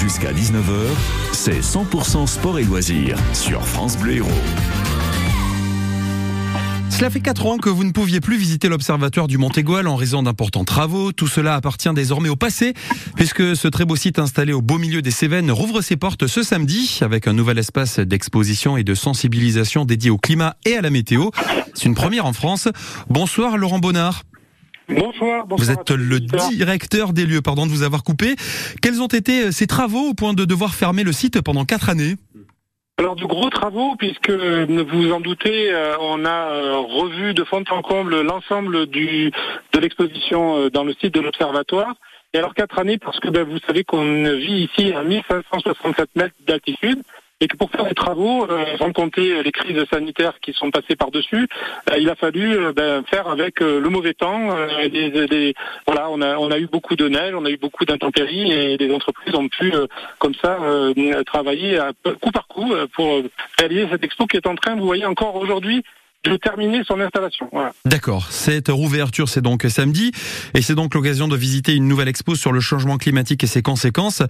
Jusqu'à 19h, c'est 100% sport et loisirs sur France Bleu Héros. Cela fait 4 ans que vous ne pouviez plus visiter l'observatoire du Montégoal en raison d'importants travaux. Tout cela appartient désormais au passé, puisque ce très beau site installé au beau milieu des Cévennes rouvre ses portes ce samedi avec un nouvel espace d'exposition et de sensibilisation dédié au climat et à la météo. C'est une première en France. Bonsoir Laurent Bonnard. Bonsoir, bonsoir. Vous êtes le directeur des lieux, pardon de vous avoir coupé. Quels ont été ces travaux au point de devoir fermer le site pendant 4 années? Alors de gros travaux, puisque vous vous en doutez, euh, on a euh, revu de fond en comble l'ensemble du de l'exposition euh, dans le site de l'observatoire. Et alors quatre années parce que ben, vous savez qu'on vit ici à 1567 mètres d'altitude et que pour faire les travaux, euh, sans compter les crises sanitaires qui sont passées par-dessus, euh, il a fallu euh, ben, faire avec le mauvais temps. voilà, on a, on a eu beaucoup de neige, on a eu beaucoup d'intempéries et les entreprises ont pu, comme ça, travailler coup par coup pour réaliser cette expo qui est en train, vous voyez, encore aujourd'hui, de terminer son installation. D'accord. Cette rouverture, c'est donc samedi, et c'est donc l'occasion de visiter une nouvelle expo sur le changement climatique et ses conséquences,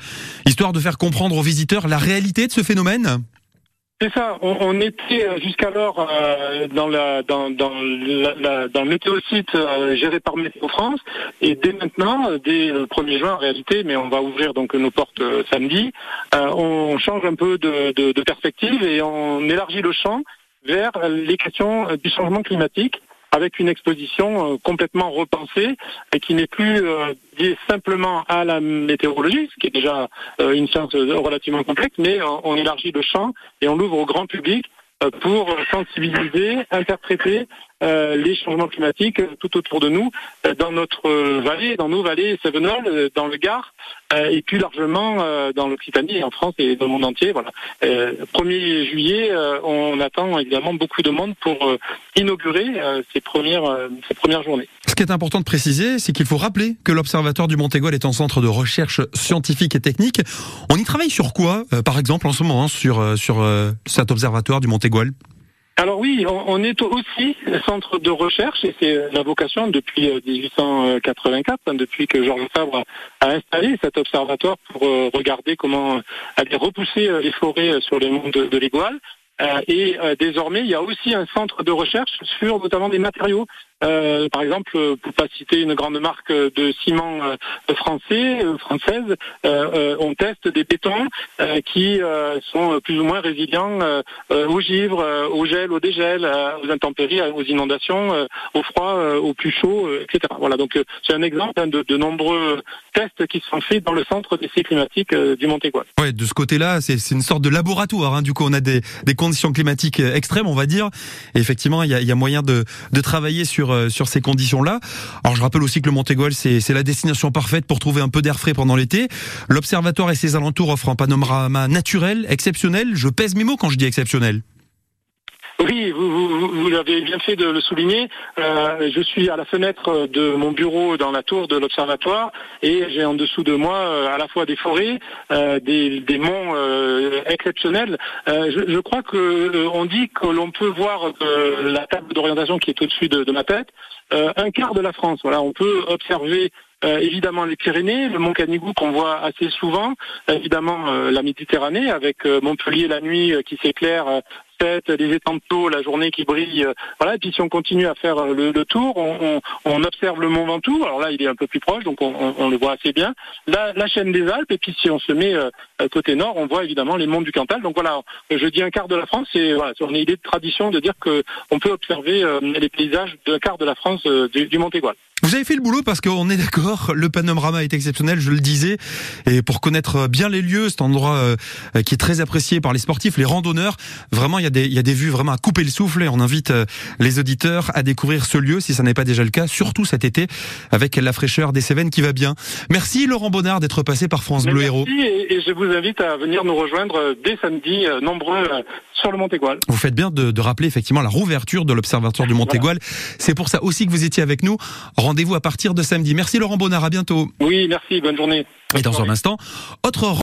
histoire de faire comprendre aux visiteurs la réalité de ce phénomène. C'est ça. On, était euh, jusqu'alors euh, dans la dans dans, la, dans le météosite euh, géré par Météo France, et dès maintenant, dès le 1er juin en réalité, mais on va ouvrir donc nos portes samedi, on change un peu de, de, de perspective et on élargit le champ vers les questions euh, du changement climatique avec une exposition euh, complètement repensée et qui n'est plus euh, liée simplement à la météorologie, ce qui est déjà une science relativement complexe, mais on élargit le champ et on l'ouvre au grand public pour sensibiliser, interpréter euh, les changements climatiques tout autour de nous, euh, dans notre vallée, dans nos vallées cévenoles, euh, dans le Gard, et plus largement dans l'Occitanie, en France et dans le monde entier. Voilà. 1er juillet, on attend évidemment beaucoup de monde pour inaugurer ces premières ces premières journées. Ce qui est important de préciser, c'est qu'il faut rappeler que l'Observatoire du Montégoal est un centre de recherche scientifique et technique. On y travaille sur quoi, par exemple, en ce moment, hein, sur, sur cet observatoire du Montégoal alors oui, on, est aussi centre de recherche et c'est la vocation depuis 1884, euh, hein, depuis que Georges Fabre a installé cet observatoire pour euh, regarder comment aller repousser euh, les forêts sur les monts de, de et désormais, il y a aussi un centre de recherche sur notamment des matériaux. Euh, par exemple, pour pas citer une grande marque de ciment euh, français, euh, française, on teste des bétons qui sont plus ou moins résilients au givre, au gel, au dégel, aux intempéries, aux inondations, au froid, au plus chaud, etc. Voilà, donc c'est un exemple hein, de, de, nombreux tests qui sont faits dans le centre d'essais climatiques du Montégoal. Ouais, de ce côté-là, c'est une sorte de laboratoire. Hein. Du coup, on a des, des, conditions climatiques extrêmes, on va dire. Et effectivement, il y a, y a, moyen de, de travailler sur euh, sur, ces conditions-là. Alors je rappelle aussi que le Montégoal, c'est la destination parfaite pour trouver un peu d'air frais pendant l'été. L'Observatoire et ses alentours offrent un panorama naturel, exceptionnel. Je pèse mes mots quand je dis exceptionnel. Vous, avez bien fait de le souligner. Euh, je suis à la fenêtre de mon bureau dans la tour de l'observatoire et j'ai en dessous de moi euh, à la fois des forêts, des, monts exceptionnels. Je, crois que on dit que l'on peut voir la table d'orientation qui est au-dessus de, ma tête, un quart de la France. Voilà, on peut observer évidemment les Pyrénées, le Mont Canigou qu'on voit assez souvent, évidemment la Méditerranée avec Montpellier la nuit qui s'éclaire les étangs la journée qui brille. Euh, voilà. Et puis si on continue à faire euh, le, tour, on, observe le Mont Ventoux. Alors là, il est un peu plus proche, donc on, le voit assez bien. La, la, chaîne des Alpes. Et puis si on se met euh, côté nord, on voit évidemment les monts du Cantal. Donc voilà, je dis un quart de la France. Et voilà, on une idée de tradition de dire que on peut observer les paysages d'un quart de la France du, du Montégoal. Vous avez fait le boulot parce qu'on est d'accord, le panorama est exceptionnel, je le disais, et pour connaître bien les lieux, cet endroit euh, qui est très apprécié par les sportifs, les randonneurs, vraiment il y a des il y a des vues vraiment à couper le souffle et on invite euh, les auditeurs à découvrir ce lieu si ça n'est pas déjà le cas, surtout cet été avec la fraîcheur des Cévennes qui va bien. Merci Laurent Bonnard d'être passé par France Bleu Héros. Merci et, je vous invite à venir nous rejoindre euh, dès samedi nombreux sur le Montégoal. Vous faites bien de, de rappeler effectivement la rouverture de l'observatoire du Montégoal. C'est pour ça aussi que vous étiez avec nous. Rendez-vous à partir de samedi. Merci Laurent Bonnard, à bientôt. Oui, merci, bonne journée. Et dans un instant, autre